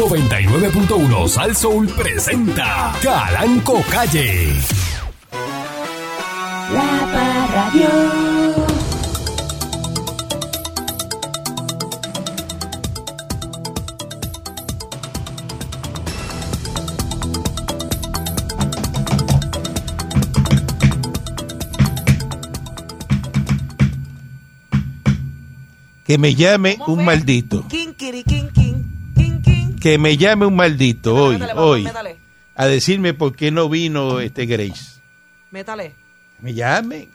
99.1 Sal Soul presenta Calanco Calle. La Parradio. Que me llame un maldito. Kin, kiri. Que me llame un maldito hoy, Métale, hoy, Métale, a decirme por qué no vino este Grace. métale. Me llame.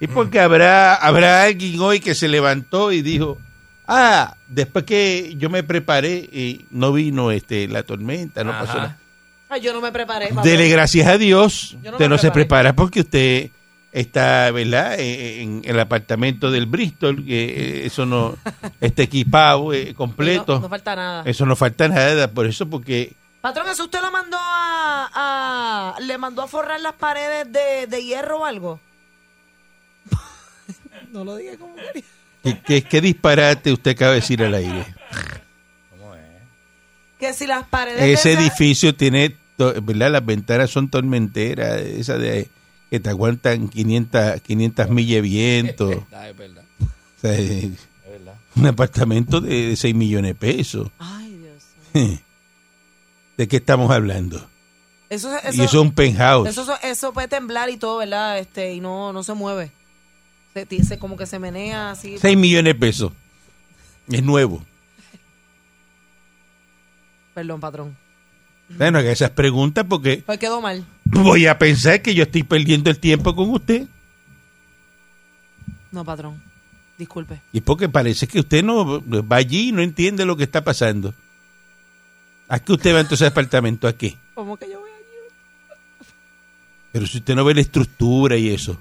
Y porque habrá, habrá alguien hoy que se levantó y dijo, ah, después que yo me preparé y no vino este la tormenta, no pasó nada. Ay, yo no me preparé. papá. Dele gracias a Dios. No usted no se preparé. prepara porque usted está, ¿verdad? Eh, En el apartamento del Bristol, que eh, eso no está equipado eh, completo. No, no falta nada. Eso no falta nada, por eso porque Patrón, ¿eso usted lo mandó a, a- ¿Le mandó a forrar las paredes de, de hierro o algo? no lo dije como quería. ¿qué, qué, qué disparate usted acaba de decir al aire. Que si las paredes Ese de esa- edificio tiene, to- ¿verdad? Las ventanas son tormenteras, esas de que te aguantan 500, 500 millas de viento. Es verdad, O sea, eh, es verdad. un apartamento de 6 millones de pesos. Ay, Dios. mío. ¿De qué estamos hablando? Eso, eso, y eso es un penthouse. eso, eso- eso puede temblar y todo, ¿verdad? Este, y no, no se mueve. Se, se- como que se menea así. 6 millones de pesos. Es nuevo. Perdón, patrón. Bueno, haga esas preguntas porque Pues quedó mal. Voy a pensar que yo estoy perdiendo el tiempo con usted. No, patrón. Disculpe. Y porque parece que usted no va allí y no entiende lo que está pasando. ¿A qué usted va entonces al apartamento? ¿A qué? ¿Cómo que yo voy allí? Pero si usted no ve la estructura y eso.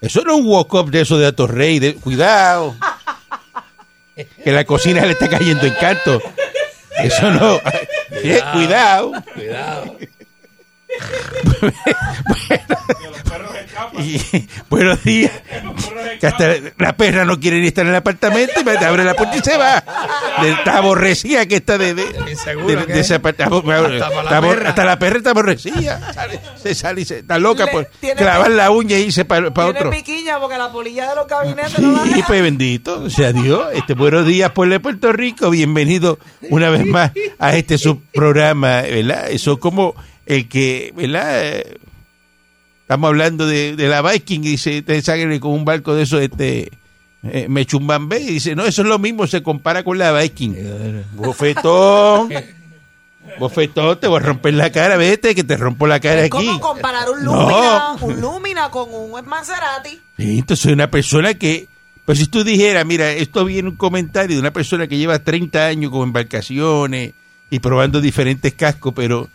Eso no es un walk-up de eso de Atorrey. De, cuidado. Que la cocina le está cayendo en canto. Eso no. Cuidado. Cuidado. Y, buenos días. Que hasta la perra no quiere ni estar en el apartamento y me abre la puerta y se va. Está aborrecida que está de, de, de- de es. ese apartamento. Hasta la perra. hasta la perra está aborrecida. Se sale y se está loca Le- por clavar la uña y irse para Tiene otro. piquiña porque la polilla de los gabinetes no la Sí, deja. pues bendito sea Dios. Este, buenos días, pueblo de Puerto Rico. Bienvenido una vez más a este subprograma, ¿verdad? Eso como el que, ¿verdad? Estamos hablando de, de la Viking y dice, ustedes saben con un barco de esos, este, eh, y dice, no, eso es lo mismo, se compara con la Viking. Bofetón. Bofetón, te voy a romper la cara, vete, que te rompo la cara Es aquí. como comparar un No. Lumina, un Lumina con un Maserati. Sí, entonces soy una persona que, pues si tú dijeras, mira, esto viene un comentario de una persona que lleva 30 años con embarcaciones y probando diferentes cascos, pero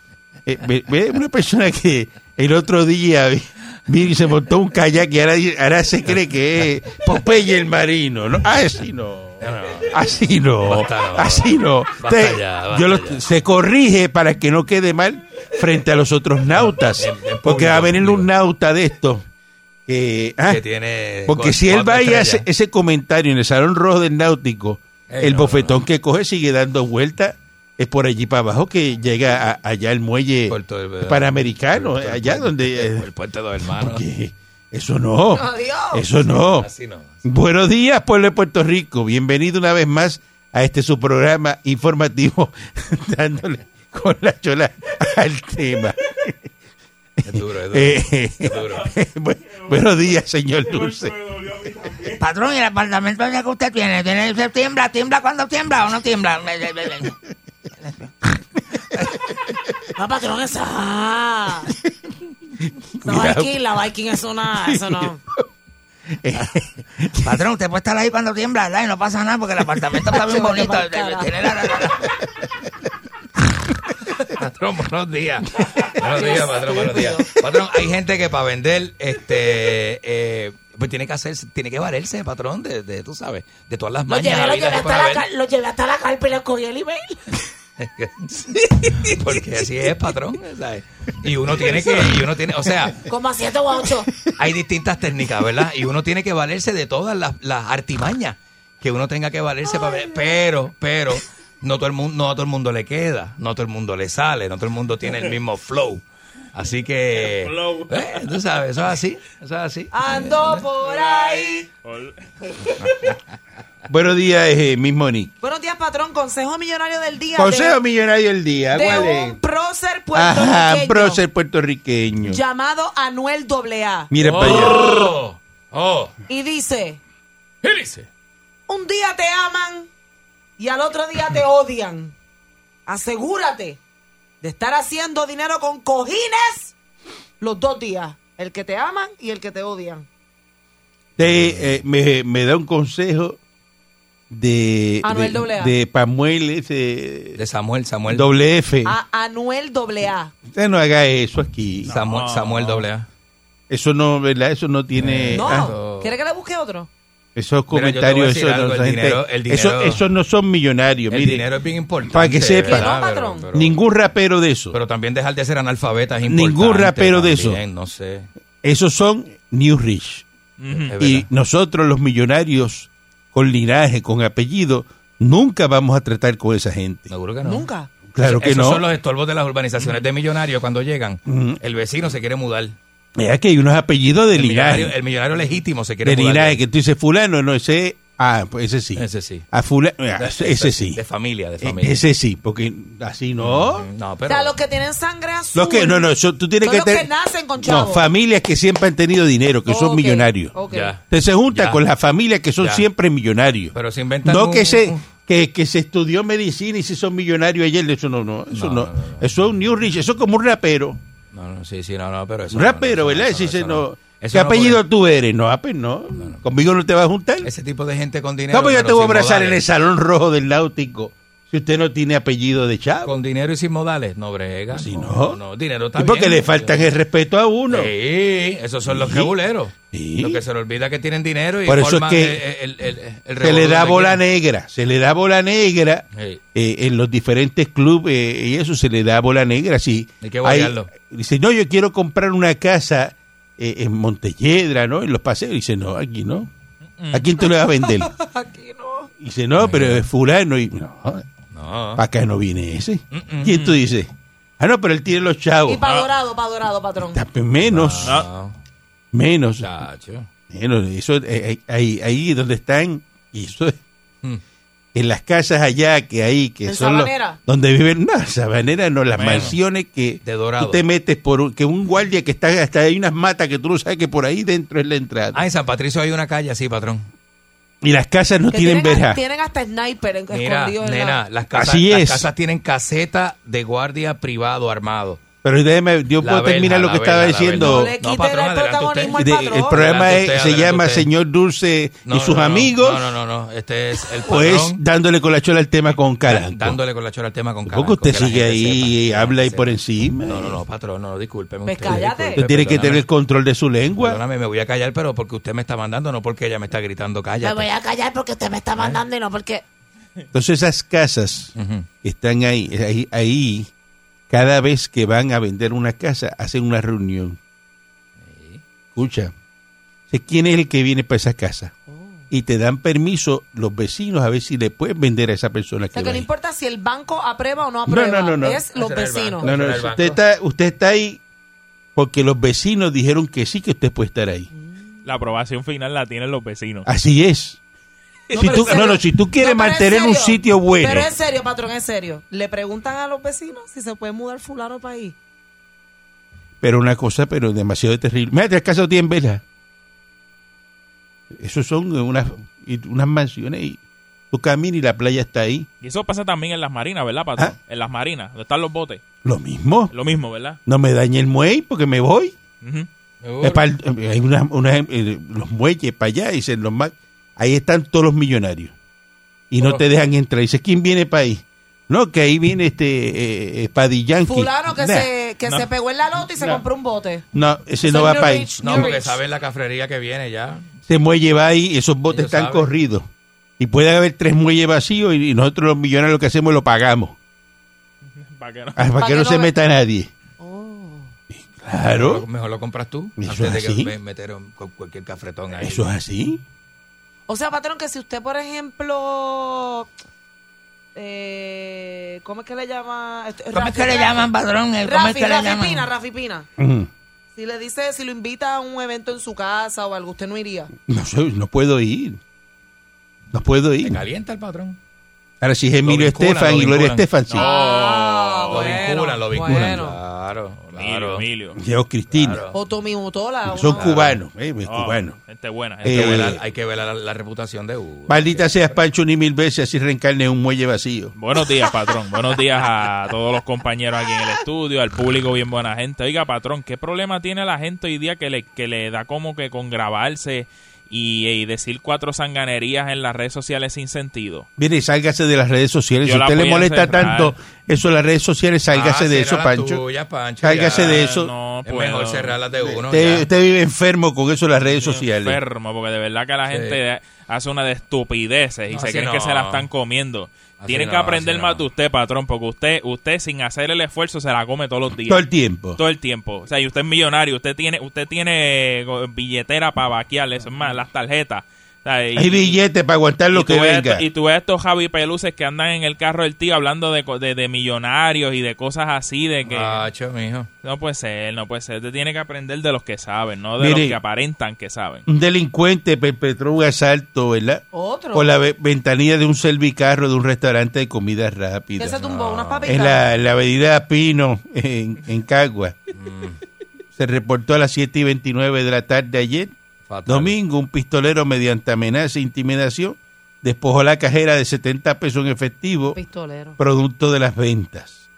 eh, una persona que el otro día vino y se montó un kayak y ahora, ahora se cree que es Popeye el marino, ¿no? Ah, Así no. Así no, así no. Yo lo- se corrige para que no quede mal frente a los otros nautas, porque va a venir un nauta de estos ah, Que tiene. porque si él va y hace ese comentario en el Salón Rojo del Náutico, Eh, el no, bofetón que coge sigue dando vueltas, es por allí para abajo que llega a- allá el muelle Puerto del- panamericano, Puerto allá donde... eh, El puente de los hermanos. porque eso no, Adiós. eso no. Así no. Buenos días, pueblo de Puerto Rico. Bienvenido una vez más a este su programa informativo, dándole con la chola al tema. Es duro, es duro. Eh, Es duro. bu- buenos días, señor Dulce. Patrón, ¿y el apartamento que usted tiene? ¿Tiene se tiembla? ¿Tiembla cuando tiembla o no tiembla? No, patrón, esa. La Cuidado. Viking, la Viking es una. Eso no. Patrón, usted puede estar ahí cuando tiembla, ¿verdad? Y no pasa nada porque el apartamento está bien bonito. pa'l carajo. Tiene la- la- la- Patrón, buenos días. Buenos días, patrón, buenos días. Patrón, hay gente que para vender, este, eh, pues tiene que hacerse, tiene que valerse, patrón, de, de, tú sabes, de todas las Lo mañas llevé, lo habidas llevé, y por hasta la, haber. lo llevé hasta la carpa y le cogí el email. Porque así es, patrón, ¿sabes? Y uno tiene que, y uno tiene, o sea, Como a siete o a ocho. hay distintas técnicas, ¿verdad? Y uno tiene que valerse de todas las, las artimañas que uno tenga que valerse para ver, pero, pero, no todo el mundo, no a todo el mundo le queda, no a todo el mundo le sale, no todo el mundo tiene el mismo flow. Así que, eh, tú sabes, eso es así, eso es así. Ando por ahí. Buenos días, eh, Miss Monique. Buenos días, patrón. Consejo millonario del día. Consejo de, millonario del día. de ¿Cuál es? un prócer Ajá, puertorriqueño prócer puertorriqueño. llamado Anuel AA. Mira para allá. Oh, oh, Y dice, ¿qué dice? un día te aman y al otro día te odian. Asegúrate de estar haciendo dinero con cojines los dos días. El que te aman y el que te odian. Te, eh, me, me da un consejo de, Anuel de, AA. de Pamuel ese De Samuel, Samuel. doble F. A Anuel AA. Usted no haga eso aquí. Samuel, Samuel doble A. Eso no, ¿verdad? Eso no tiene. No. ah, ¿Quiere que le busque otro? esos Mira, a comentarios, decir eso algo, no, el esa gente- dinero- el eso- dinero- esos no son millonarios. El mire. dinero es bien importante. Para que sepa. ¿verdad? Que no, patrón. Pero- pero- Ningún rapero de eso. Pero también dejar de ser analfabeta es importante. Ningún rapero de eso. No sé. Esos son New Rich. Y nosotros, los millonarios con linaje, con apellido, nunca vamos a tratar con esa gente. Seguro que no. Nunca. Claro que Esos no. son los estorbos de las urbanizaciones de millonarios cuando llegan. Ujú. El vecino se quiere mudar. Es que hay unos apellidos de El millonario, linaje. el millonario legítimo se quiere De mudar. linaje, que tú dices fulano, no, ese, ah, pues ese sí. Ese sí. A fulano, ah, De- ese sí. De familia, de Eh, familia. Ese sí, porque así no. No, O pero... sea, los que tienen sangre azul. Los que, no, no, tú tienes Son que los que tener. nacen con no, chavos. familias que siempre han tenido dinero, que son millonarios. ok. Ya. Usted se junta Ya. con las familias que son Ya. siempre millonarios. Pero se inventan no un- que se que, que se estudió medicina y si son millonarios ayer, eso no, no, eso no, No, no, no, no. eso es un new rich, eso es como un rapero, No, no, sí, sí, no, no, pero eso... un no, rapero, no, eso no, ¿verdad? eso Si no, se eso ¿qué no, apellido tú eres? No, pues no, conmigo no te vas a juntar. Ese tipo de gente con dinero... ¿Cómo yo pero te voy a abrazar en el salón rojo del náutico si usted no tiene apellido de chavo? Con dinero y sin modales, no brega. Si no. no, dinero está y porque bien. le faltan el respeto a uno. Sí, esos son los Sí. rebuleros. Sí. Los que se le olvida que tienen dinero y Por eso es que el, el, se le da bola negra, se le da bola negra Sí. eh, en los diferentes clubes eh, y eso se le da bola negra. Si Hay que guayarlo. dice, no, yo quiero comprar una casa eh, en Montelledra, ¿no? En los paseos. Dice, no, aquí no. ¿A quién te lo vas a vender? Aquí no. Dice, no, pero es fulano. Y, no, No. para acá no viene ese. Mm, mm, ¿Quién tú dices? Ah, no, pero él tiene los Y chavos. para dorado, para dorado, patrón. Ah, pues Menos, No, menos. chacho. Menos. Eso, eh, ahí, ahí donde están, y eso es Mm. En las casas allá que hay, que ¿En son los- Sabanera? donde viven, no, Sabanera no, las mansiones que De Dorado. tú te metes por un- que un guardia que está hasta hay unas matas que tú no sabes que por ahí dentro es la entrada. Ah, en San Patricio hay una calle así, patrón. y las casas no Que tienen verja. Tienen hasta sniper Mira, escondido en nena, la... las casas, Así las es. casas tienen caseta de guardia privado armado. Pero déjeme, yo La puedo terminar verja, lo que estaba diciendo. No No, quite patrón, el protagonismo al patrón. el programa es- usted, se llama usted. Señor Dulce No, y sus no, amigos. No, no, no, no. Este es el Pues patrón dándole con la chola al tema con Caranco. dándole con la chora al tema con Caranco, usted que la sigue ahí sepa, y habla ahí por encima. No, no, no, patrón, no, discúlpeme Pues usted. cállate. disculpe, Usted tiene que tener el control de su lengua. Perdóname, me voy a callar, pero porque usted me está mandando, no porque ella me está gritando, Me cállate. voy a callar porque usted me está mandando y no porque... Entonces esas casas que están ahí, ahí, ahí, cada vez que van a vender una casa, hacen una reunión. Escucha, sé quién es el que viene para esa casa. Y te dan permiso los vecinos a ver si le pueden vender a esa persona O sea, que no importa si el banco aprueba o no No, aprueba. no, no, no. Es los vecinos. No, no, usted está, usted está ahí porque los vecinos dijeron que sí, que usted puede estar ahí. La aprobación final la tienen los vecinos. Así es. No, si tú, en no, no, si tú quieres No, en mantener un sitio bueno, Pero es serio, patrón, es serio. Le preguntan a los vecinos si se puede mudar fulano para ahí. pero una cosa, pero demasiado terrible. Mira, el caso tiene vela. Esos son unas, unas mansiones y tú caminas y la playa está ahí. Y eso pasa también en las marinas, ¿verdad, patrón? Ah. En las marinas, donde están los botes. Lo mismo. Lo mismo, ¿verdad? No me dañe el muelle porque me voy. Es para el- hay una, una- eh, los muelles para allá, dicen los más. Ahí están todos los millonarios. Y no te dejan entrar. Dice, ¿quién viene para ahí? No, que ahí viene este eh, eh, Yankee. Fulano que, Nah, se, que No. se pegó en la loto y se compró un bote. No, ese no va para ahí. No, porque Rich. saben la cafrería que viene ya. Ese muelle va ahí, esos botes Ellos están saben. corridos. Y puede haber tres muelles vacíos y, y nosotros los millonarios lo que hacemos lo pagamos. Para que no- Ah, para, que, no, se ve- meta nadie. Oh. Claro, Mejor lo compras tú Eso antes de es así. que me meter cualquier cafretón ahí. eso es así. O sea, patrón, que si usted, por ejemplo, eh, ¿cómo es que le llama? Este, ¿Cómo es Rafi, que le Rafi. llaman, padrón? ¿Cómo es Rafi, que le Rafi llaman? Pina, Rafi Pina. Si le dice, si lo invita a un evento en su casa o algo, usted no iría. No sé, no puedo ir. No puedo Se ir. calienta el patrón. Ahora si es Emilio Estefan y Gloria. Estefan, sí. No, Ah, lo bueno, vinculan, lo vinculan. bueno. Claro, Emilio, claro. Emilio. Yo, Cristina. Claro. O Tommy Motola. Son cubanos, eh, es Oh, cubano. Gente buena. Eh, Gente Hay que buena. velar- hay que ver la, la reputación de Hugo. Maldita seas Pancho ni mil veces así reencarne un muelle vacío. Buenos días, patrón. Buenos días a todos los compañeros aquí en el estudio, al público bien buena gente. Oiga, patrón, ¿qué problema tiene la gente hoy día que le, que le da como que con grabarse y, y decir cuatro sanganerías en las redes sociales sin sentido? Mire, sálgase de las redes sociales. Yo si usted le molesta cerrar. tanto eso de las redes sociales, sálgase Ah, de eso, Pancho. Pancho, Sálgase ya. de eso. No Es puedo. mejor cerrarlas de uno. Usted, ya. usted vive enfermo con eso de las redes sociales. enfermo, porque de verdad que la Sí. gente hace una de estupideces y No, se creen no. que se la están comiendo. Así Tienen no, que aprender más no. de usted, patrón, porque usted, usted sin hacer el esfuerzo se la come todos los días. Todo el tiempo. Todo el tiempo. O sea, y usted es millonario, usted tiene, usted tiene eh, billetera para vaquear, eso es más, las tarjetas. Y- Hay billetes para aguantar lo que venga. esto- y tú ves estos Javi Peluces que andan en el carro del tío hablando de, de, de millonarios y de cosas así, de que Macho, mijo. no puede ser, no puede ser. Usted tiene que aprender de los que saben, no de Mire. los que aparentan que saben. Un delincuente perpetró un asalto, ¿verdad? Otro. Por la ve- ventanilla de un servicarro de un restaurante de comida rápida. que se tumbó unas papitas. En la, en la avenida Pino, en, en Cagua. Mm. Se reportó a las 7 y 29 de la tarde ayer. Fatal. Domingo, un pistolero mediante amenaza e intimidación despojó la cajera de 70 pesos en efectivo, Pistolero. producto de las ventas.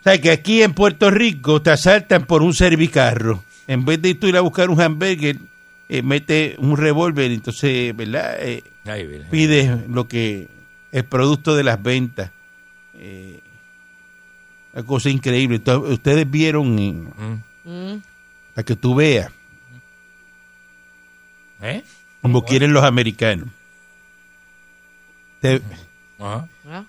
O sea, que aquí en Puerto Rico te asaltan por un servicarro. En vez de tú ir a buscar un hamburger, eh, mete un revólver, entonces, ¿verdad? Eh, Ay, pides lo que el producto de las ventas. Eh, una cosa increíble. Entonces, ustedes vieron, Mm. Mm. para que tú veas, ¿Eh? como quieren los americanos. Te- Ajá. ¿Ah?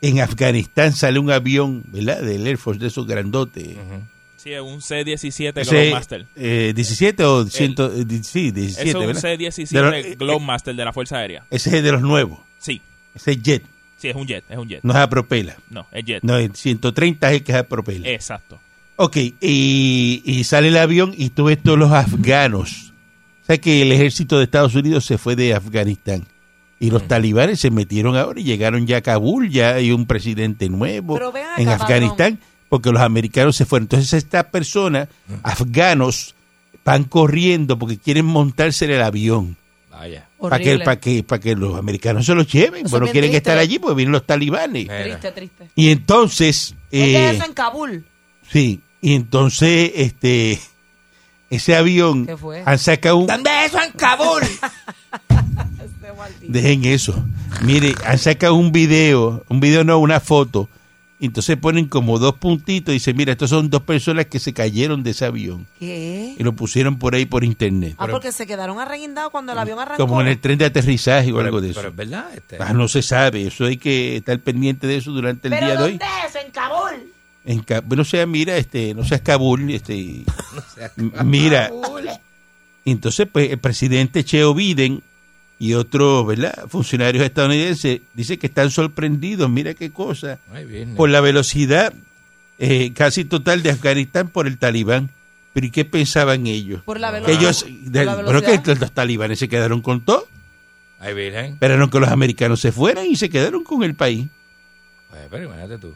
en Afganistán sale un avión, ¿verdad? Del Air Force, de esos grandotes. Ujú. Sí, es un C-17 Ese, Globemaster. eh, 17 o 100, eh, di- sí, 17, Eso es un ¿verdad? C-17 De los- eh, Globemaster de la Fuerza Aérea. Ese es de los nuevos. Sí, Ese es jet, sí, es un jet, es un jet. no es a propela. No, es jet. No, el 130 es el que es a propela. Exacto. Ok, y, y sale el avión y tú ves todos los afganos. O sea que el ejército de Estados Unidos se fue de Afganistán. Y Mm. los talibanes se metieron ahora y llegaron ya a Kabul, ya hay un presidente nuevo acá, en Afganistán, porque los americanos se fueron. Entonces estas personas, Mm. afganos, van corriendo porque quieren montarse en el avión. Vaya. Para que, para que, para que los americanos se los lleven, Eso pero no es bien quieren triste. estar allí porque vienen los talibanes. Triste, triste. Y entonces, ¿Dónde eh, es eso en Kabul? Sí, y entonces, este, ese avión, ¿Qué fue? han sacado un, ¿Dónde es eso en Kabul? Este dejen eso, mire, han sacado un video, un video no, una foto, y entonces ponen como dos puntitos y dicen, mira, estos son dos personas que se cayeron de ese avión, ¿Qué? y lo pusieron por ahí por internet, Ah, porque se quedaron arreguindados cuando el avión arrancó. como en el tren de aterrizaje o algo de Pero eso. es verdad. Este. Ah, no se sabe, eso hay que estar pendiente de eso durante el ¿Pero día de hoy. dónde es eso? En Kabul. En no sea, mira, este, no seas Kabul, este, m- mira, entonces pues el presidente Cheo Biden y otros, ¿verdad? Funcionarios estadounidenses dicen que están sorprendidos, mira qué cosa, por la velocidad eh, casi total de Afganistán por el talibán. Pero ¿y qué pensaban ellos? Por la Que velocidad. ellos, Por de- la bueno, que los talibanes se quedaron con todo, Ay, esperaron que los americanos se fueran y se quedaron con el país. Pues, pero imagínate tú.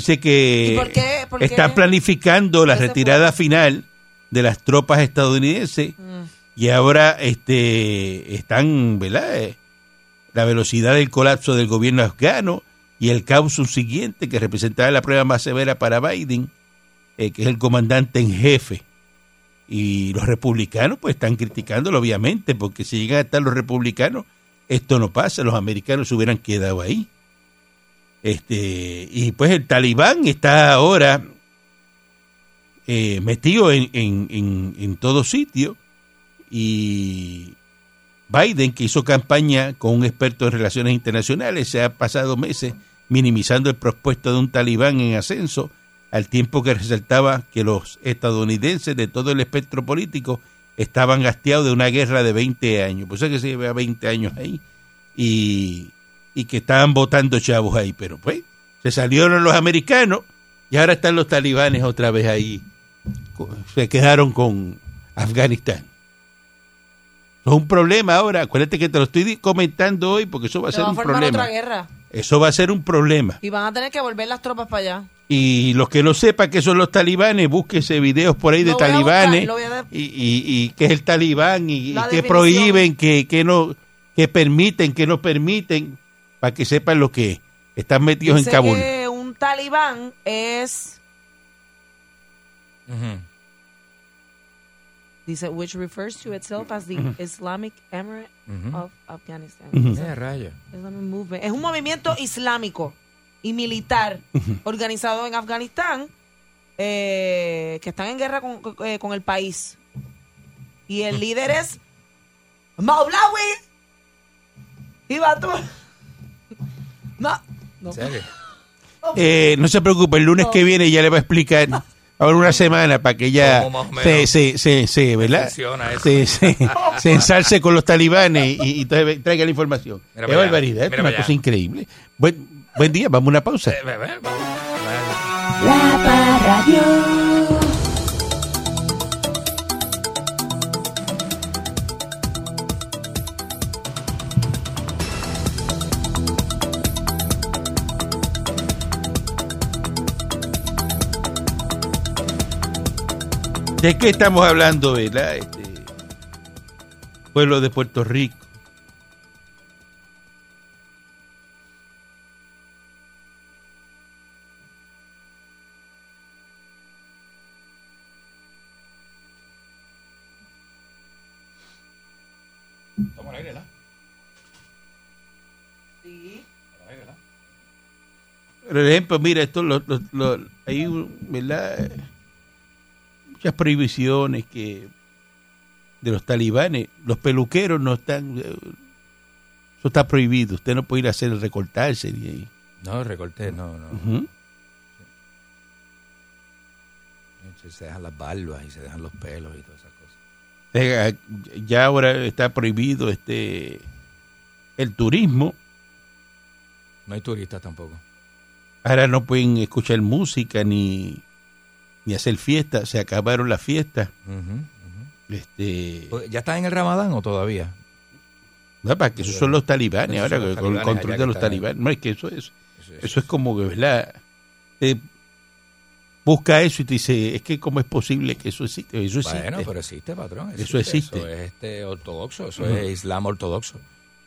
Dice que ¿Y por qué? ¿Por qué? están planificando la ¿Por qué se retirada final de las tropas estadounidenses Mm. y ahora este están, ¿verdad? Eh, La velocidad del colapso del gobierno afgano y el caos siguiente que representará la prueba más severa para Biden, eh, que es el comandante en jefe. Y los republicanos pues están criticándolo obviamente, porque si llegan a estar los republicanos, esto no pasa, los americanos se hubieran quedado ahí. Este, y pues el talibán está ahora eh, metido en, en, en, en todo sitio y Biden, que hizo campaña con un experto en relaciones internacionales, se ha pasado meses minimizando el propuesto de un talibán en ascenso, al tiempo que resaltaba que los estadounidenses de todo el espectro político estaban hastiados de una guerra de 20 años. Pues es que se lleva 20 años ahí. Y, y que estaban votando chavos ahí. Pero pues, se salieron los americanos y ahora están los talibanes otra vez ahí. Se quedaron con Afganistán. Es un problema ahora. Acuérdate que te lo estoy comentando hoy porque eso va a Se ser va a un problema. otra guerra. Eso va a ser un problema. Y van a tener que volver las tropas para allá. Y los que no sepan qué son los talibanes, búsquese videos por ahí de Lo talibanes buscar, y, y, y qué es el talibán y, y qué prohíben, qué, qué no, qué permiten, qué no permiten, para que sepan lo que están metidos Dice en Kabul. que un talibán es, dice, which refers to itself as the Islamic Emirate Ujú. of Afghanistan. Dice, Eh. Islamic Movement. Es un movimiento islámico y militar organizado en Afganistán eh, que están en guerra con, eh, con el país. Y el líder es Maulawi y Batu. No, no. Eh, no se preocupe, el lunes que viene ya le va a explicar. Ahora una semana para que o se, se, se, se, ¿verdad? Se, se, se ensalce con los talibanes y, y traiga la información. Mira allá, barbaridad, es una para cosa allá. increíble. Buen, buen día, vamos a una pausa. Eh, ve, vamos. La Parradio. ¿De qué estamos hablando, verdad? Este, pueblo de Puerto Rico. Por ejemplo, mira, esto lo, lo- lo- hay un- ¿verdad? Muchas prohibiciones que de los talibanes. Los peluqueros no están. eh, Eso está prohibido. Usted no puede ir a hacer recortarse. Ni ahí. No, recorté, no, no. Se dejan las barbas y se dejan los pelos y todas esas cosas. Eh, Ya ahora está prohibido este el turismo. No hay turistas tampoco. Ahora no pueden escuchar música ni, ni hacer fiestas. Se acabaron las fiestas. Este, ¿Ya está en el Ramadán o todavía? no, para que esos son los talibanes ahora los con el control de los están- talibanes. No es que eso es Eso es- Eso es como que, ¿verdad? Eh, busca eso y te dice, es que cómo es posible que eso existe. Eso existe. Bueno, pero existe, patrón. Eso existe. Eso es este ortodoxo, eso es islam ortodoxo.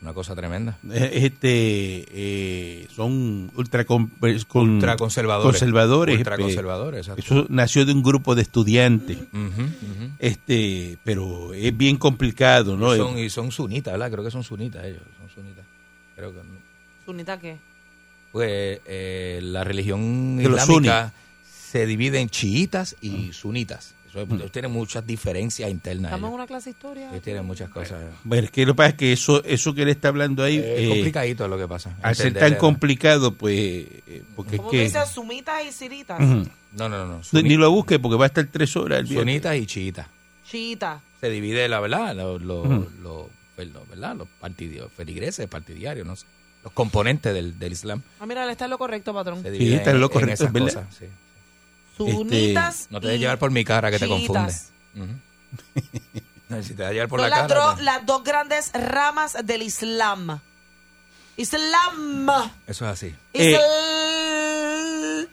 Una cosa tremenda. Eh, Este, eh, son ultra con, con- Ultraconservadores. conservadores. Ultraconservadores, eh, exacto. Eso nació de un grupo de estudiantes. Este, pero es bien complicado, ¿no? Y son, y son sunitas, ¿verdad? Creo que son sunitas ellos. Son sunitas. Creo que no. ¿Sunita qué? Pues eh, la religión islámica se divide en chiitas y sunitas. Eso es- tiene muchas diferencias internas. ¿Estamos en una clase de historia? Ellos tienen muchas cosas. Bueno, es que lo que pasa es que eso, eso que él está hablando ahí, Es eh, complicadito lo que pasa. al ser tan complicado, pues, eh, porque es ¿Cómo tú que... dices sumitas y siritas? Ujú. No, no, no. Ni- lo busque porque va a estar tres horas. el sunitas y chiitas. Chiita. Se divide, la verdad, los, los, los- los- ¿verdad? los partidios, feligreses, partidarios, no sé. Los componentes del, del Islam. Ah, mira, él está en lo correcto, patrón. Se Sí, está en lo en correcto, esas es verdad. cosas, sí. Sunitas No te dejes llevar por mi cara que te chiitas. confunde. Ujú. No, si te llevar por Son la las, cara. dro- te- las dos grandes ramas del Islam. Islam. Eso es así. Eh, Islam.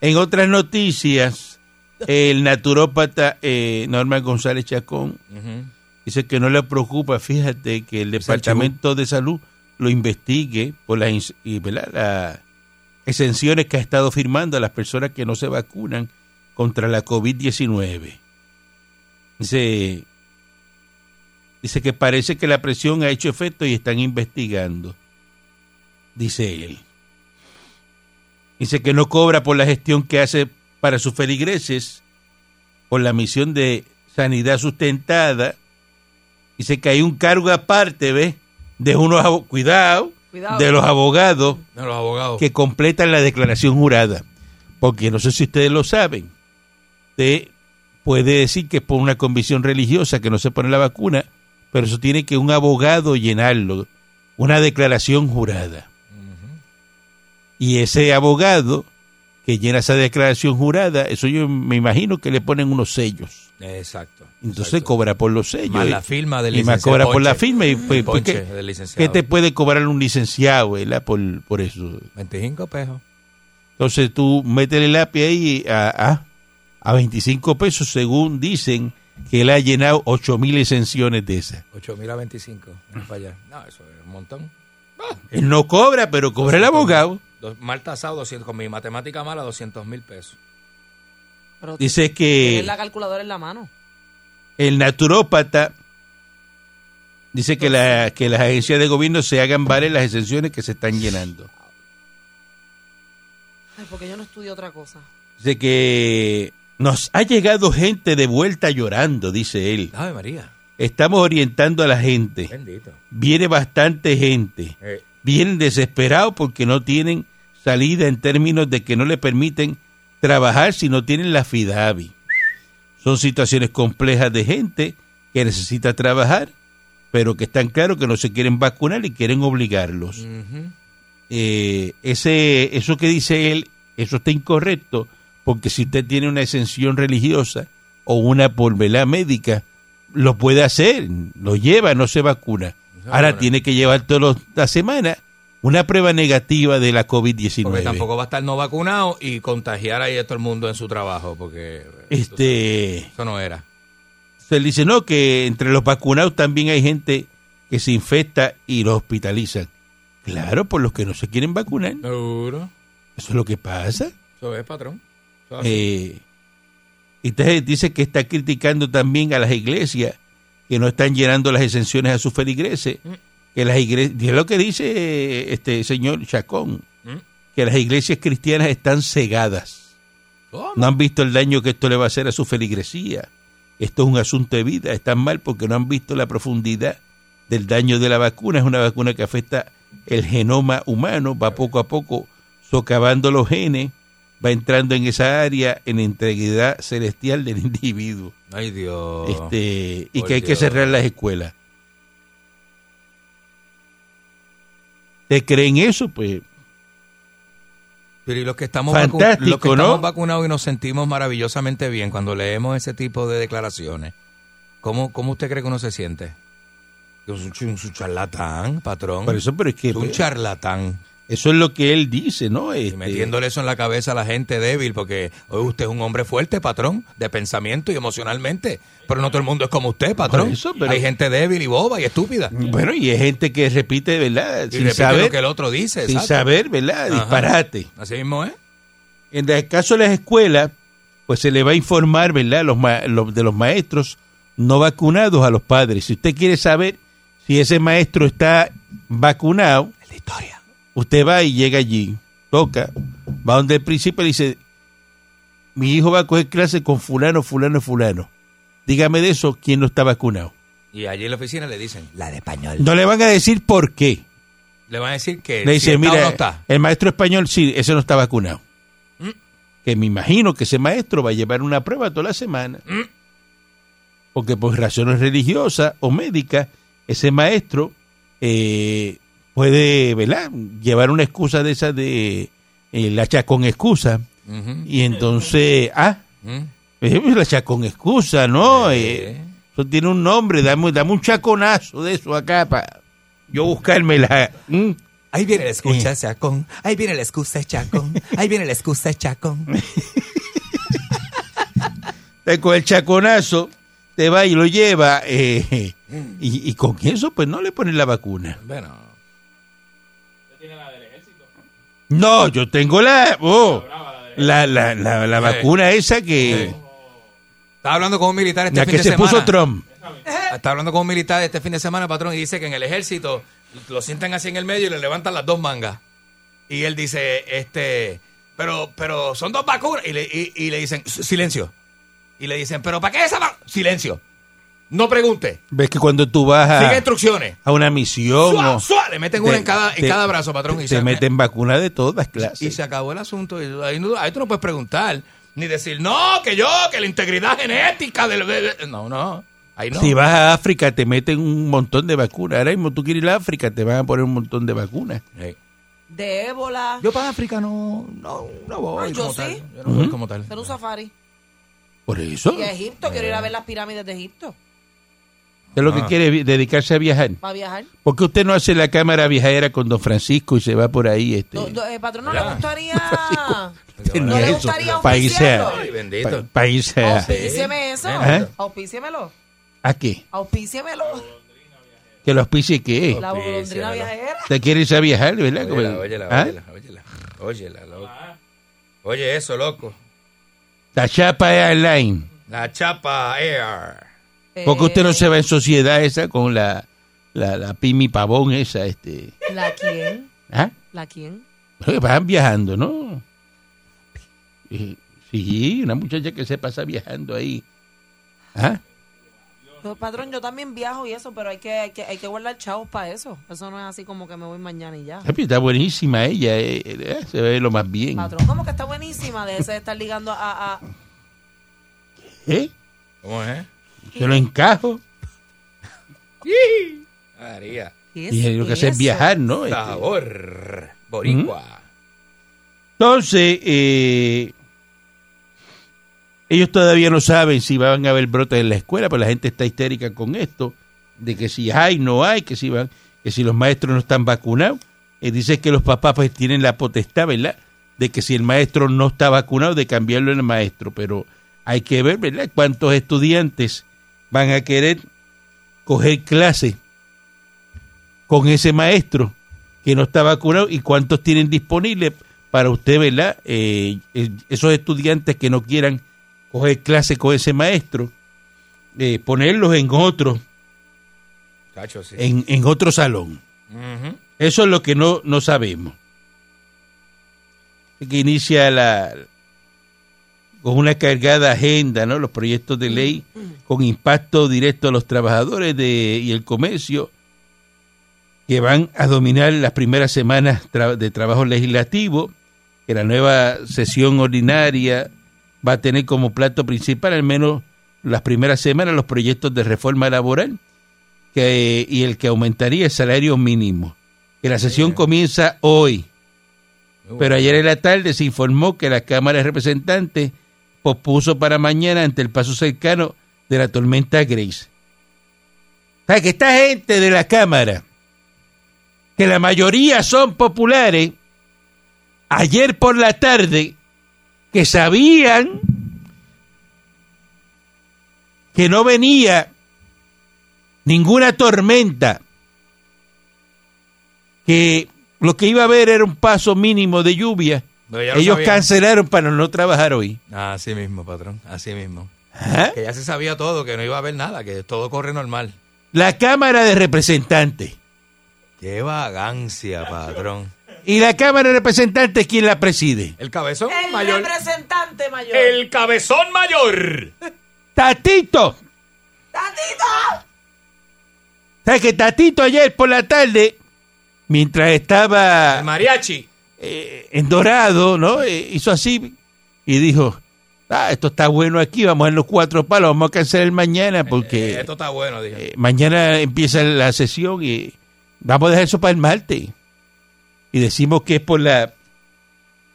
En otras noticias, el naturópata eh, Norman González Chacón Ujú. dice que no le preocupa, fíjate, que el Departamento de Salud lo investigue por las ins- y, ¿verdad? Exenciones que ha estado firmando a las personas que no se vacunan contra la COVID-19. Dice, dice que parece que la presión ha hecho efecto y están investigando, dice él. Dice que no cobra por la gestión que hace para sus feligreses, por la misión de sanidad sustentada. Dice que hay un cargo aparte, ¿ves? De unos abo- cuidado, Cuidado. de los abogados No, los abogados. que completan la declaración jurada. Porque no sé si ustedes lo saben. Usted puede decir que es por una convicción religiosa que no se pone la vacuna, pero eso tiene que un abogado llenarlo, una declaración jurada. Y ese abogado que llena esa declaración jurada, eso yo me imagino que le ponen unos sellos. Exacto. Entonces exacto. cobra por los sellos. Más la firma del y más licenciado. cobra por la firma. Y, pues, Ponche ¿qué, licenciado. qué te puede cobrar un licenciado ¿verdad? Por, por eso? 25 pesos. Entonces tú métele el lápiz ahí a, a, a 25 pesos según dicen que él ha llenado 8 mil exenciones de esas. 8 mil a 25. Ven para allá. No, eso es un montón. Él no cobra, pero cobra el abogado. Mal tasado, 200, con mi matemática mala, 200 mil pesos. Pero Dice tienes que la calculadora en la mano. el naturópata dice que, la, que las agencias de gobierno se hagan valer las exenciones que se están llenando. Ay, porque yo no estudio otra cosa. Dice que nos ha llegado gente de vuelta llorando, dice él. Ave María. Estamos orientando a la gente. Bendito. Viene bastante gente. Eh, Vienen desesperados porque no tienen salida en términos de que no le permiten trabajar si no tienen la FIDAVI. Son situaciones complejas de gente que necesita trabajar, pero que están claros que no se quieren vacunar y quieren obligarlos. eh, ese, eso que dice él, eso está incorrecto, porque si usted tiene una exención religiosa o una por ¿verdad? médica, lo puede hacer, lo lleva, no se vacuna. Ahora tiene que llevar toda la semana una prueba negativa de la COVID-19. Porque tampoco va a estar no vacunado y contagiar ahí a todo el mundo en su trabajo, porque Este, eso no era. se dice, no, que entre los vacunados también hay gente que se infecta y los hospitalizan. Claro, por los que no se quieren vacunar. Seguro. Eso es lo que pasa. Eso es, patrón. Eso es así. Eh, y entonces dice que está criticando también a las iglesias que no están llenando las exenciones a sus feligreses. Que las iglesias, es lo que dice este señor Chacón, ¿Mm? que las iglesias cristianas están cegadas. ¿Cómo? No han visto el daño que esto le va a hacer a su feligresía. Esto es un asunto de vida. Están mal porque no han visto la profundidad del daño de la vacuna. Es una vacuna que afecta el genoma humano, va poco a poco socavando los genes, va entrando en esa área en integridad celestial del individuo. Ay, Dios. este y que hay que cerrar las escuelas. ¿Te creen eso? Pues Pero y los que estamos, Fantástico, los que ¿no? estamos vacunados y nos sentimos maravillosamente bien cuando leemos ese tipo de declaraciones, ¿cómo, cómo usted cree que uno se siente? Es un, ch- un charlatán, patrón. por eso, pero es que Es un pues, charlatán. Eso es lo que él dice, ¿no? Y Este, metiéndole eso en la cabeza a la gente débil, porque hoy usted es un hombre fuerte, patrón, de pensamiento y emocionalmente. Pero no todo el mundo es como usted, patrón. Por eso, pero- Hay gente débil y boba y estúpida. Bueno, y hay gente que repite, ¿verdad? Y Sin repite saber, lo que el otro dice. sin exacto. saber, ¿verdad? Ajá. Disparate. Así mismo es. En el caso de las escuelas, pues se le va a informar, ¿verdad? Los, ma- los- de los maestros no vacunados a los padres. Si usted quiere saber si ese maestro está vacunado, La historia. Usted va y llega allí, toca, va donde el príncipe y dice, mi hijo va a coger clase con fulano, fulano, fulano. Dígame de eso, ¿quién no está vacunado? Y allí en la oficina le dicen, La de español. No le van a decir por qué. le van a decir que Le si dice, mira, no está. el maestro español, sí, ese no está vacunado. Mm. Que me imagino que ese maestro va a llevar una prueba toda la semana. Mm. Porque por razones religiosas o médicas, ese maestro eh, puede, ¿verdad? Llevar una excusa de esa de eh, la chacón excusa. Y entonces, ah, Mm. eh, la chacón excusa, ¿no? Eh. Eh, eso tiene un nombre, dame, dame un chaconazo de eso acá para yo buscármela. ¿Mm? Ahí viene la excusa, Chacón. Ahí viene la excusa, Chacón. Ahí viene la excusa, Chacón. Con el chaconazo, te va y lo lleva, eh, y, y con eso pues no le ponen la vacuna. Bueno, No, yo tengo la, oh, la, la, la, la vacuna esa que, estaba hablando con un militar este la fin que de se semana. puso Trump. Estaba hablando con un militar este fin de semana, patrón, y dice que en el ejército lo sientan así en el medio y le levantan las dos mangas. Y él dice, este, pero, pero son dos vacunas. Y le, y, y le dicen, silencio. Y le dicen, pero ¿para qué esa vacuna? Silencio. No pregunte. Ves que cuando tú vas Sigue a, instrucciones. a una misión Suá, o suá, le meten una en cada, en cada brazo, patrón. Y te se, meten vacuna de todas y clases. se acabó el asunto. Y ahí, no- ahí tú no puedes preguntar. Ni decir, no, que yo, que la integridad genética del bebé. No, no. Ahí no. Si vas a África te meten un montón de vacunas. Ahora mismo tú quieres ir a África, te van a poner un montón de vacunas. De ébola. Yo para África no, no, no voy Ah, yo como tal. sí. Yo no voy como tal. Hacer un safari. Por eso. Y a Egipto, quiero ir a ver las pirámides de Egipto. Es lo que Ah. quiere dedicarse a viajar. Para viajar. ¿Por qué usted no hace la cámara viajera con don Francisco y se va por ahí? Este, eh, patrón, ¿no le gustaría? ¿No le eso. gustaría auspiciarlo? Ay, bendito. pa- país sea- Auspícieme eso. ¿Eh? Auspíciemelo. ¿A qué? Auspíciemelo. ¿Que lo auspicie qué? La golondrina viajera. ¿Usted quiere irse a viajar, verdad? Óyela, óyela, ¿Ah? óyela, óyela. Óyela, loco. Oye eso, loco. La Chapa Airline. La chapa air. Porque usted no Eh, se va en sociedad esa con la, la, la Pimi Pavón esa, este. ¿La quién? ¿Ah? ¿La quién? Van viajando, ¿no? Eh, Sí, una muchacha que se pasa viajando ahí. ¿Ah? No, patrón, yo también viajo y eso, pero hay que, hay que, hay que guardar chavos para eso. Eso no es así como que me voy mañana y ya. Papi, Está buenísima ella, eh, eh, se ve lo más bien. Patrón, como que está buenísima de ese de estar ligando a... a ¿Eh? ¿Cómo es? Yo lo encajo. María. ¿qué es Y lo que hace es viajar, ¿no? Este, Sabor. Boricua. Entonces, eh, ellos todavía no saben si van a haber brotes en la escuela, pero la gente está histérica con esto, de que si hay, no hay, que si van, que si los maestros no están vacunados. Eh, dice que los papás pues tienen la potestad, ¿verdad? De que si el maestro no está vacunado, de cambiarlo en el maestro, pero hay que ver, ¿verdad? Cuántos estudiantes van a querer coger clase con ese maestro que no está vacunado y cuántos tienen disponibles para usted, ¿verdad? Eh, eh, esos estudiantes que no quieran coger clase con ese maestro, eh, ponerlos en otro, Cacho, sí. en, en otro salón. Eso es lo que no, no sabemos. Que inicia la con una cargada agenda, ¿no? Los proyectos de ley con impacto directo a los trabajadores de, y el comercio que van a dominar las primeras semanas tra- de trabajo legislativo, que la nueva sesión ordinaria va a tener como plato principal, al menos las primeras semanas, los proyectos de reforma laboral que, y el que aumentaría el salario mínimo. Que la sesión comienza hoy, pero ayer en la tarde se informó que la Cámara de Representantes pospuso para mañana ante el paso cercano de la tormenta Grace. O sea, que esta gente de la Cámara, que la mayoría son populares, ayer por la tarde, que sabían que no venía ninguna tormenta, que lo que iba a haber era un paso mínimo de lluvia, ellos sabían. cancelaron para no trabajar hoy. Así mismo, patrón. Así mismo. ¿Ah? Que ya se sabía todo, que no iba a haber nada, que todo corre normal. La Cámara de Representantes. Qué vagancia, patrón. ¿Y la Cámara de Representantes quién la preside? El cabezón El mayor. representante mayor. El cabezón mayor. Tatito. ¡Tatito! ¿Sabes que Tatito ayer por la tarde, mientras estaba El mariachi. Eh, en Dorado, ¿no? Eh, hizo así y dijo, ah, esto está bueno aquí, vamos a los cuatro palos, vamos a cancelar mañana Eh, porque esto está bueno, dije. eh, mañana empieza la sesión y vamos a dejar eso para el martes. Y decimos que es por la...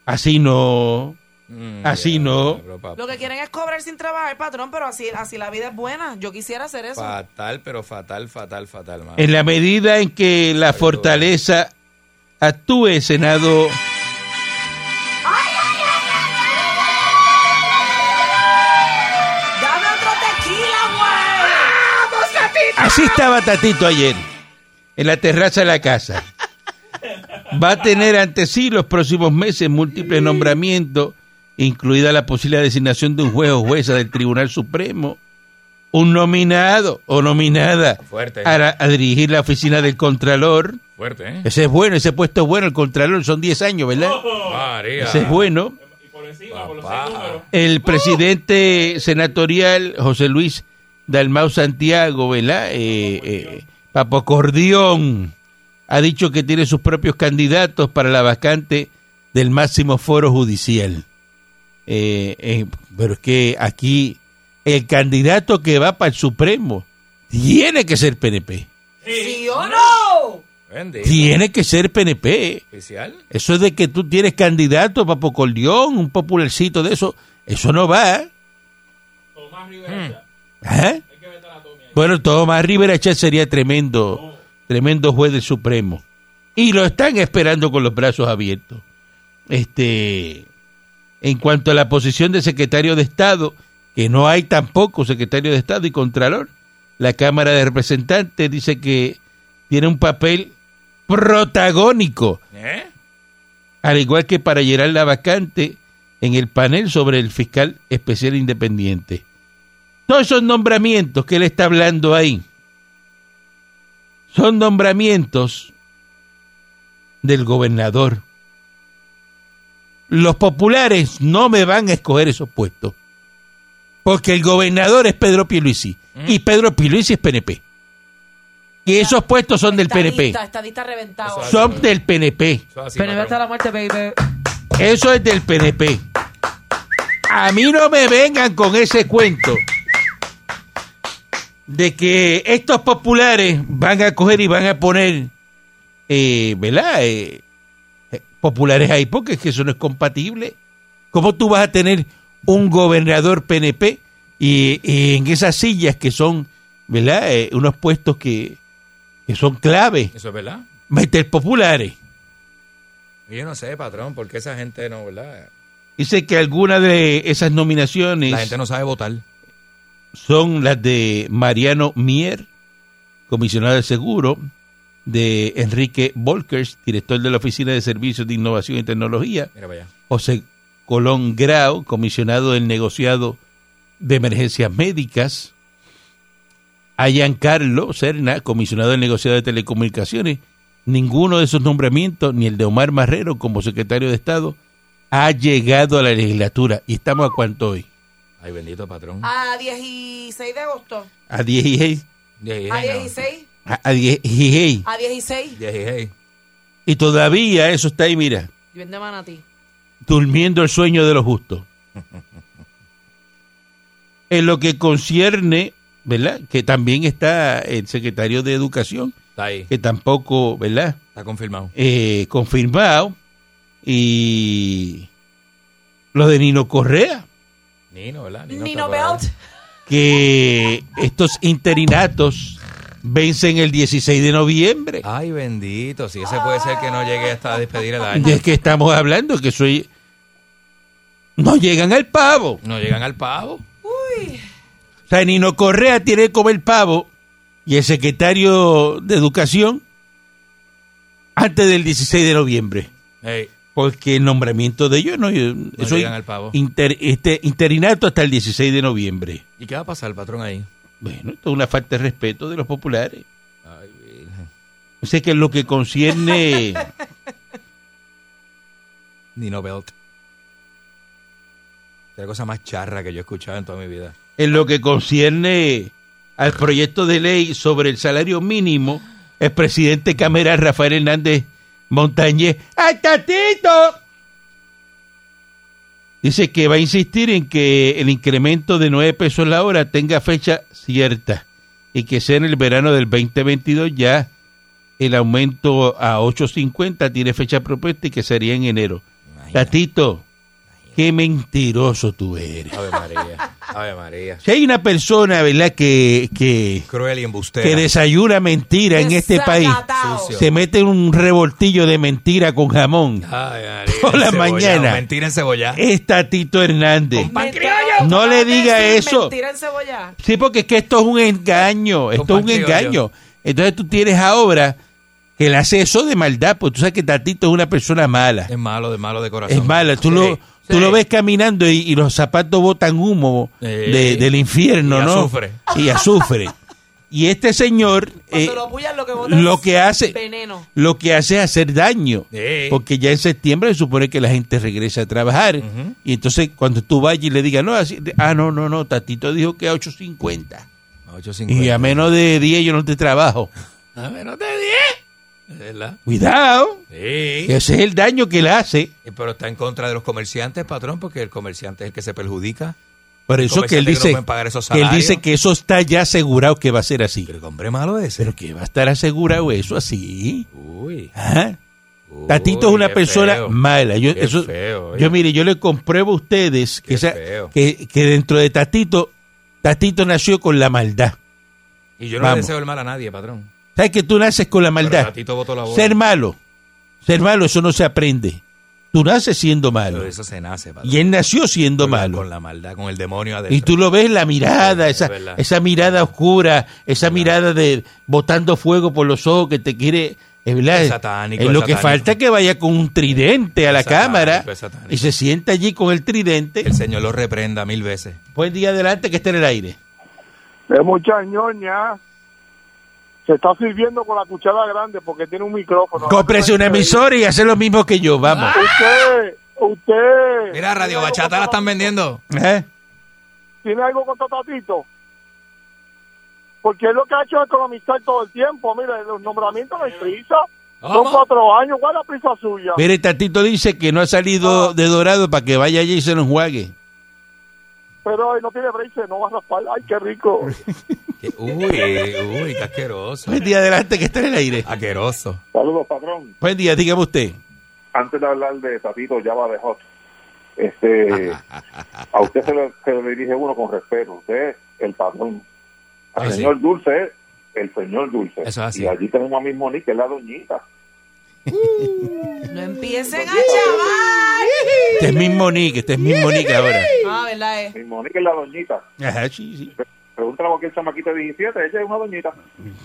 Así no, Mm, así ya, no. pero, Lo que quieren es cobrar sin trabajar, patrón, pero así, así la vida es buena. Yo quisiera hacer eso. Fatal, pero fatal, fatal, fatal, en la medida en que la fortaleza actúe, Senado... ¡Dame otro tequila, güey! Así estaba Tatito ayer, en la terraza de la casa. Va a tener ante sí los próximos meses múltiples nombramientos, incluida la posible designación de un juez o jueza del Tribunal Supremo, un nominado o nominada Fuerte. a, a dirigir la oficina del Contralor. Fuerte, ¿eh? Ese es bueno, ese puesto es bueno, el Contralor son 10 años, ¿verdad? María. Ese es bueno. Papá. El presidente senatorial José Luis Dalmau Santiago, ¿verdad? Eh, eh, Papo Cordión ha dicho que tiene sus propios candidatos para la vacante del máximo foro judicial. Eh, eh, pero es que aquí el candidato que va para el Supremo tiene que ser PNP. ¿Sí o no? Bendito. Tiene que ser PNP. Oficial. Eso es de que tú tienes candidato, Papo Corleón, un popularcito de eso. Eso no va. ¿eh? ¿Eh? Bueno, Tomás Rivera Chat sería tremendo, tremendo juez del Supremo. Y lo están esperando con los brazos abiertos. Este, en cuanto a la posición de secretario de Estado, que no hay tampoco secretario de Estado y Contralor, la Cámara de Representantes dice que tiene un papel protagónico ¿Eh? al igual que para llenar la vacante en el panel sobre el fiscal especial independiente. Todos esos nombramientos que él está hablando ahí son nombramientos del gobernador. Los populares no me van a escoger esos puestos. Porque el gobernador es Pedro Pierluisi. Y Pedro Pierluisi es PNP. Y esos puestos son del PNP. Estadista, estadista reventado. Son del PNP. PNP hasta la muerte, baby. Eso es del PNP. A mí no me vengan con ese cuento de que estos populares van a coger y van a poner, eh, ¿verdad? Eh, eh, populares ahí, porque es que eso no es compatible. ¿Cómo tú vas a tener un gobernador PNP y, y en esas sillas que son, ¿verdad? Eh, unos puestos que, que son clave, Eso es verdad. meter populares. Yo no sé, patrón, porque esa gente no, ¿verdad? Dice que algunas de esas nominaciones La gente no sabe votar. son las de Mariano Mier, comisionado de seguro, de Enrique Volkers, director de la Oficina de Servicios de Innovación y Tecnología, Mira para allá. José Colón Grau, comisionado del negociado de emergencias médicas, a Giancarlo Serna, comisionado del negociado de telecomunicaciones. Ninguno de esos nombramientos, ni el de Omar Marrero como secretario de Estado, ha llegado a la legislatura. ¿Y estamos a cuánto hoy? Ay, bendito patrón. A 16 de agosto. A 16. Diez- A no. 16. A, a 16. A 16. Diez- Y todavía eso está ahí, mira, Y vende manatí. Durmiendo el sueño de los justos. En lo que concierne, ¿verdad? Que también está el secretario de Educación, Está ahí. que tampoco, ¿verdad? Está confirmado. Eh, confirmado. Y lo de Nino Correa, Nino, ¿verdad? Nino. Belt. que estos interinatos vencen el 16 de noviembre. Ay, bendito. Si ese puede ser que no llegue hasta despedir el año. ¿De qué estamos hablando? Que soy... No llegan al pavo. No llegan al pavo. O sea, Nino Correa tiene que comer pavo y el secretario de Educación antes del 16 de noviembre. Porque el nombramiento de ellos no, eso llegan al pavo. inter- este, interinato hasta el 16 de noviembre. ¿Y qué va a pasar, patrón, ahí? Bueno, esto es una falta de respeto de los populares. Ay, virgen. O sea, que en lo que concierne Nino Belt. La cosa más charra que yo he escuchado en toda mi vida. en lo que concierne al proyecto de ley sobre el salario mínimo, el presidente Cámara Rafael Hernández Montañez, ¡ay, tatito! Dice que va a insistir en que el incremento de 9 pesos la hora tenga fecha cierta y que sea en el verano del 2022 ya el aumento a 8.50 tiene fecha propuesta y que sería en enero. Tatito, qué mentiroso tú eres. Ave María. Ave María. Si hay una persona, ¿verdad?, que, que, Cruel y embustera. que desayuna mentira en este país. Sucio. se mete un revoltillo de mentira con jamón. Ay, María. Por la mañana. Mentira en cebolla. Es Tatito Hernández. pan Mentira, criollo. No le diga eso. Mentira en cebolla. Sí, porque es que esto es un engaño. Esto es un engaño. Entonces tú tienes ahora él hace eso de maldad, porque tú sabes que Tatito es una persona mala. Es malo, de malo de corazón. Es mala. Tú, Sí, lo, tú sí. lo ves caminando y, y los zapatos botan humo Eh, de- del infierno, y ¿no? azufre. Y azufre. Y este señor... Eh, lo que lo hace Veneno. lo que hace es hacer daño Sí. porque ya en septiembre se supone que la gente regresa a trabajar y entonces cuando tú vayas y le digas no así ah no no no Tatito dijo que a 8.50 8.50. y a menos de 10 yo no te trabajo A menos de 10. Verdad. Cuidado, Sí. ese es el daño que le hace. Eh, Pero está en contra de los comerciantes, patrón, porque el comerciante es el que se perjudica. Por eso que él no dice pagar esos que él dice que eso está ya asegurado que va a ser así. Pero hombre malo ese. Pero que va a estar asegurado eso así. Uy. Uy, Tatito es una persona feo. mala. Yo, Qué eso, feo, oye. yo mire, yo le compruebo a ustedes que, esa- que, que dentro de Tatito, Tatito nació con la maldad. Y yo no Vamos. le deseo el mal a nadie, patrón. ¿Sabes que tú naces con la maldad? La. Ser malo. Ser malo, eso no se aprende. Tú naces siendo malo. Pero eso se nace, patrón. Y él nació siendo Con la- malo. Con la maldad, con el demonio adentro. Y tú lo ves la mirada, Es esa, esa mirada oscura, esa mirada de botando fuego por los ojos que te quiere, es verdad. Es satánico, Es es lo que satánico. falta es que vaya con un tridente a la satánico, cámara y se sienta allí con el tridente. El Señor lo reprenda mil veces. Buen día adelante que esté en el aire. Es mucha ñoña. Se está sirviendo con la cuchara grande porque tiene un micrófono. Cómprese una emisora y hace lo mismo que yo, vamos. Usted, usted. Mira, Radio ¿tiene algo Bachata la están vendiendo. ¿Eh? ¿Tiene algo contra Tatito? Porque es lo que ha hecho es economizar todo el tiempo. Mira, los nombramientos no hay prisa. Son ¿Cómo? cuatro años. ¿Cuál es la prisa suya? Mire, Tatito dice que no ha salido de dorado para que vaya allí y se lo enjuague. Pero eh, no tiene break, no va a raspar. Ay, qué rico. Uy, uy, qué asqueroso. Buen día adelante que esté en el aire. Asqueroso. Saludos, patrón. Buen día, dígame usted. Antes de hablar de Tatito Java de Hot, este, a usted se le, se le dirige uno con respeto. Usted es el patrón. Al Ah, sí. señor Dulce es el señor Dulce. Eso es así. Y allí tenemos a mi Monique, que es la doñita. No empiecen a chaval. Este es mi Monique, este es mi Monique ahora. Ah, ¿verdad? eh? Mi Monique es la doñita. Ajá, sí, sí. Pregúntale a cualquier chamaquita de 17, ella es una doñita.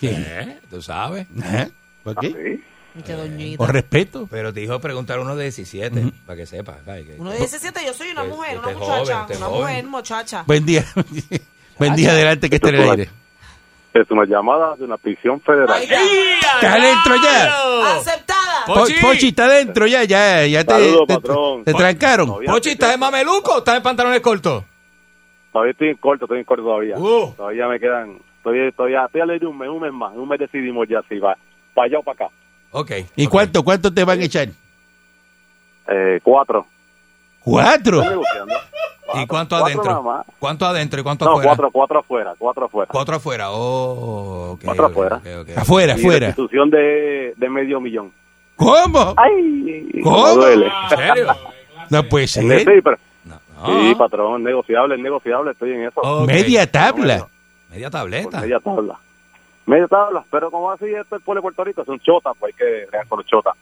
¿Qué? ¿Eh? ¿Tú sabes? Ajá. ¿Por qué? Sí. Y que doñita. Con respeto. Pero te dijo preguntar uno de 17, para que sepa. ay, que- Uno de 17, yo soy una mujer, una muchacha. joven, una joven. mujer, muchacha. Buen día. Buen día adelante que esté en el aire. Es una llamada de una prisión federal. Está. ¿Está adentro ya? Aceptada. Po- Pochi. Pochi está adentro ya, ya, ya te, Saludos, te, patrón. te trancaron. Todavía- Pochi, ¿estás en mameluco o estás en pantalones cortos? Todavía estoy en corto, estoy en corto todavía. Uh. Todavía me quedan, todavía, todavía, estoy a leer un mes, un mes más, un mes decidimos ya si va para allá o para acá. Ok. ¿Y ok. cuánto, cuánto te van a echar? Eh, cuatro. ¿Cuatro? ¿Y cuánto Cuatro nada adentro? más. ¿Cuánto adentro y cuánto No, afuera? cuatro, cuatro afuera, cuatro afuera. Cuatro afuera. Oh, ok. Cuatro ok, afuera. ok, ok. Afuera, Y afuera. restitución de, de medio millón. ¿Cómo? ¡Ay! ¿Cómo? duele. ¿En serio? No puede Sí, ser. pero- No. sí, patrón, negociable, negociable, estoy en eso. Media tabla. Media Por tableta. media tabla. Media tabla, pero como así esto el pueblo de Puerto Rico es un chota, pues hay que los chotas.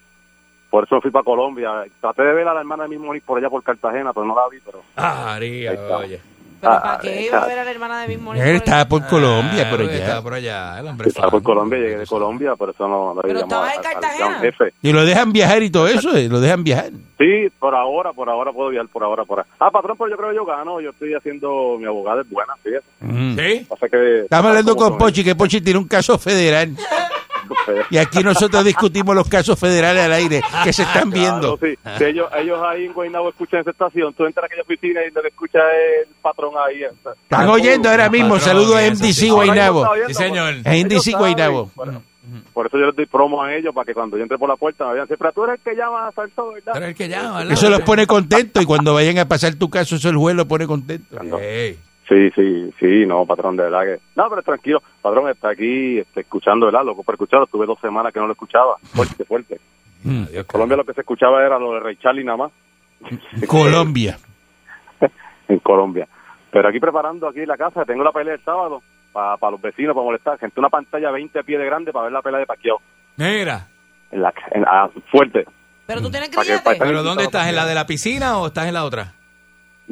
Por eso fui para Colombia. Traté de ver a la hermana de mi Monique por allá por Cartagena, pero no la vi, pero... Ah, María, oye. ¿Pero Ah, para qué eh, iba a ah. ver a la hermana de mismo Él estaba por Colombia, Ah, pero porque ya. Estaba por allá, el hombre Estaba por. Colombia, llegué de Colombia, por eso no, Pero estaba en Cartagena. jefe. Y lo dejan viajar y todo eso, eh, lo dejan viajar. Sí, por ahora, por ahora puedo viajar, por ahora, por ahora. Ah, patrón, pero yo creo que yo gano, yo estoy haciendo, mi abogada es buena, fíjate. Mm. ¿Sí? Pasa que... Estamos hablando con Pochi, que Pochi tiene un caso federal. Y aquí nosotros discutimos los casos federales al aire que se están viendo. Claro, sí. Si ellos, ellos ahí en Guaynabo escuchan esa estación, tú entras a aquella oficina y lo que escucha es el patrón ahí. Están oyendo ahora mismo. Saludos a MDC sí. Guaynabo. Sí, señor. A MDC Guaynabo. Por, por eso yo les doy promo a ellos, para que cuando yo entre por la puerta me vean siempre, tú eres el que llama a Salso, ¿verdad? Pero el que llama, ¿verdad? Eso los pone contentos y cuando vayan a pasar tu caso, eso el juez lo pone contento. Ey. Sí, sí, sí, no, patrón, de verdad que... No, pero tranquilo, patrón, está aquí este, escuchando, ¿verdad? Loco por escucharlo, tuve dos semanas que no lo escuchaba, fuerte, fuerte. Mm. Adiós, Colombia lo que se escuchaba era lo de Ray Charlie nada más, Colombia. en Colombia. Pero aquí preparando aquí la casa, tengo la pelea el sábado, para los vecinos, para molestar, gente, una pantalla 20 pies de grande para ver la pelea de Paquiao, Mira. en la, en, ah, fuerte. Pero tú tienes Pa' pa' que- ¿Pero dónde estás? ¿En la de la piscina o estás en la otra?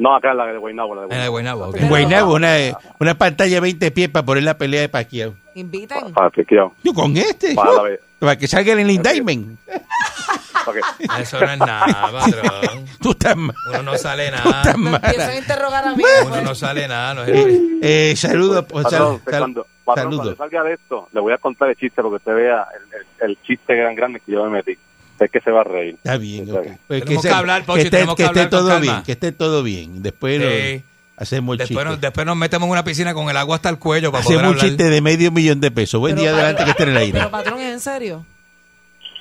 No, acá en la de Guaynabo, la de En la de Guaynabo. Guaynabo, ok. En Guaynabo, una, una pantalla 20 pies para poner la pelea de Paquiao. Inviten. Para Paquiao, Yo con este. para la vez. Para que salga en el indictment. que- Eso no es nada, patrón. Tú estás mal. Uno no sale Tú estás nada. Me empiezan a interrogar a mí. Uno pues. no sale nada. No es el- Eh, saludos. pues, Patrón, sal- cuando, patrón, saludos. cuando salga de esto, le voy a contar el chiste porque usted vea el, el, el chiste gran grande que yo me metí. Es que se va a reír. Está bien, Está bien. Pues Tenemos se- que hablar, Pochi, esté, tenemos que que esté hablar todo calma. bien, que esté todo bien. Después Sí. lo- hacemos Después nos, chiste. después nos metemos en una piscina con el agua hasta el cuello para poder Hacemos un hablar. chiste de medio millón de pesos. Buen Pero, día adelante que esté en el aire. Pero patrón, ¿es en serio?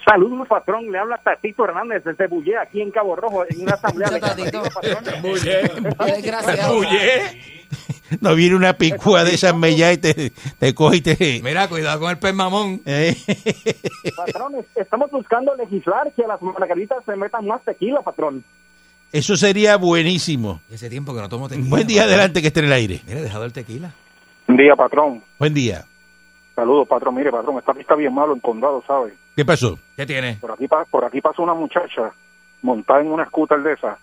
Saludos, patrón. Le habla Tatito Hernández desde Bullé, aquí en Cabo Rojo, en una asamblea de Tatito. patrón. No viene una picúa de esas mellas y te, te coge y te... Mira, cuidado con el pez mamón. Eh, Patrón, es- estamos buscando legislar que a las margaritas se metan más tequila, patrón. Eso sería buenísimo. Ese tiempo que no tomo tequila. Buen día patrón. adelante que esté en el aire. Mira, he dejado el tequila. Un día, patrón. Buen día. Saludos, patrón. Mire, patrón, esta pista bien malo en condado, ¿sabe? ¿Qué pasó? ¿Qué tiene? Por aquí, pa- por aquí pasó una muchacha montada en una scooter de esa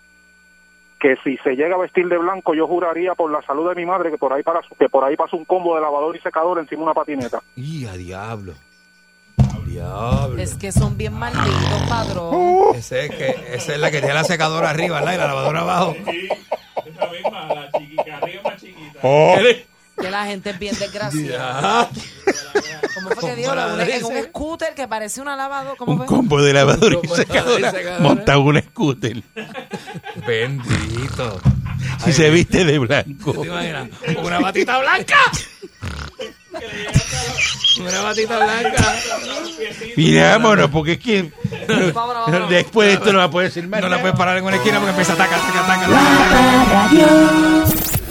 que si se llega a vestir de blanco yo juraría por la salud de mi madre que por ahí para que por ahí pasó un combo de lavador y secador encima de una patineta. Y a diablo. Diablo. Es que son bien malditos, padrón. Ese es que, esa es la que tiene la secadora arriba, ¿verdad? Y la lavadora abajo. Esa misma, la chiquita, arriba más chiquita. Que la gente es bien desgraciada. ¿Cómo fue que dijo? ¿Cómo la en un scooter que parece una lavado. ¿Cómo Un fue? combo de lavador y secadora en un scooter. Bendito. Si se viste de blanco. ¿Te imaginas? Una batita blanca. Una batita blanca. Mira, vámonos, porque es que después de esto no va a poder decir más. No la puedes parar en una esquina porque empieza a atacar, atacar, atacar.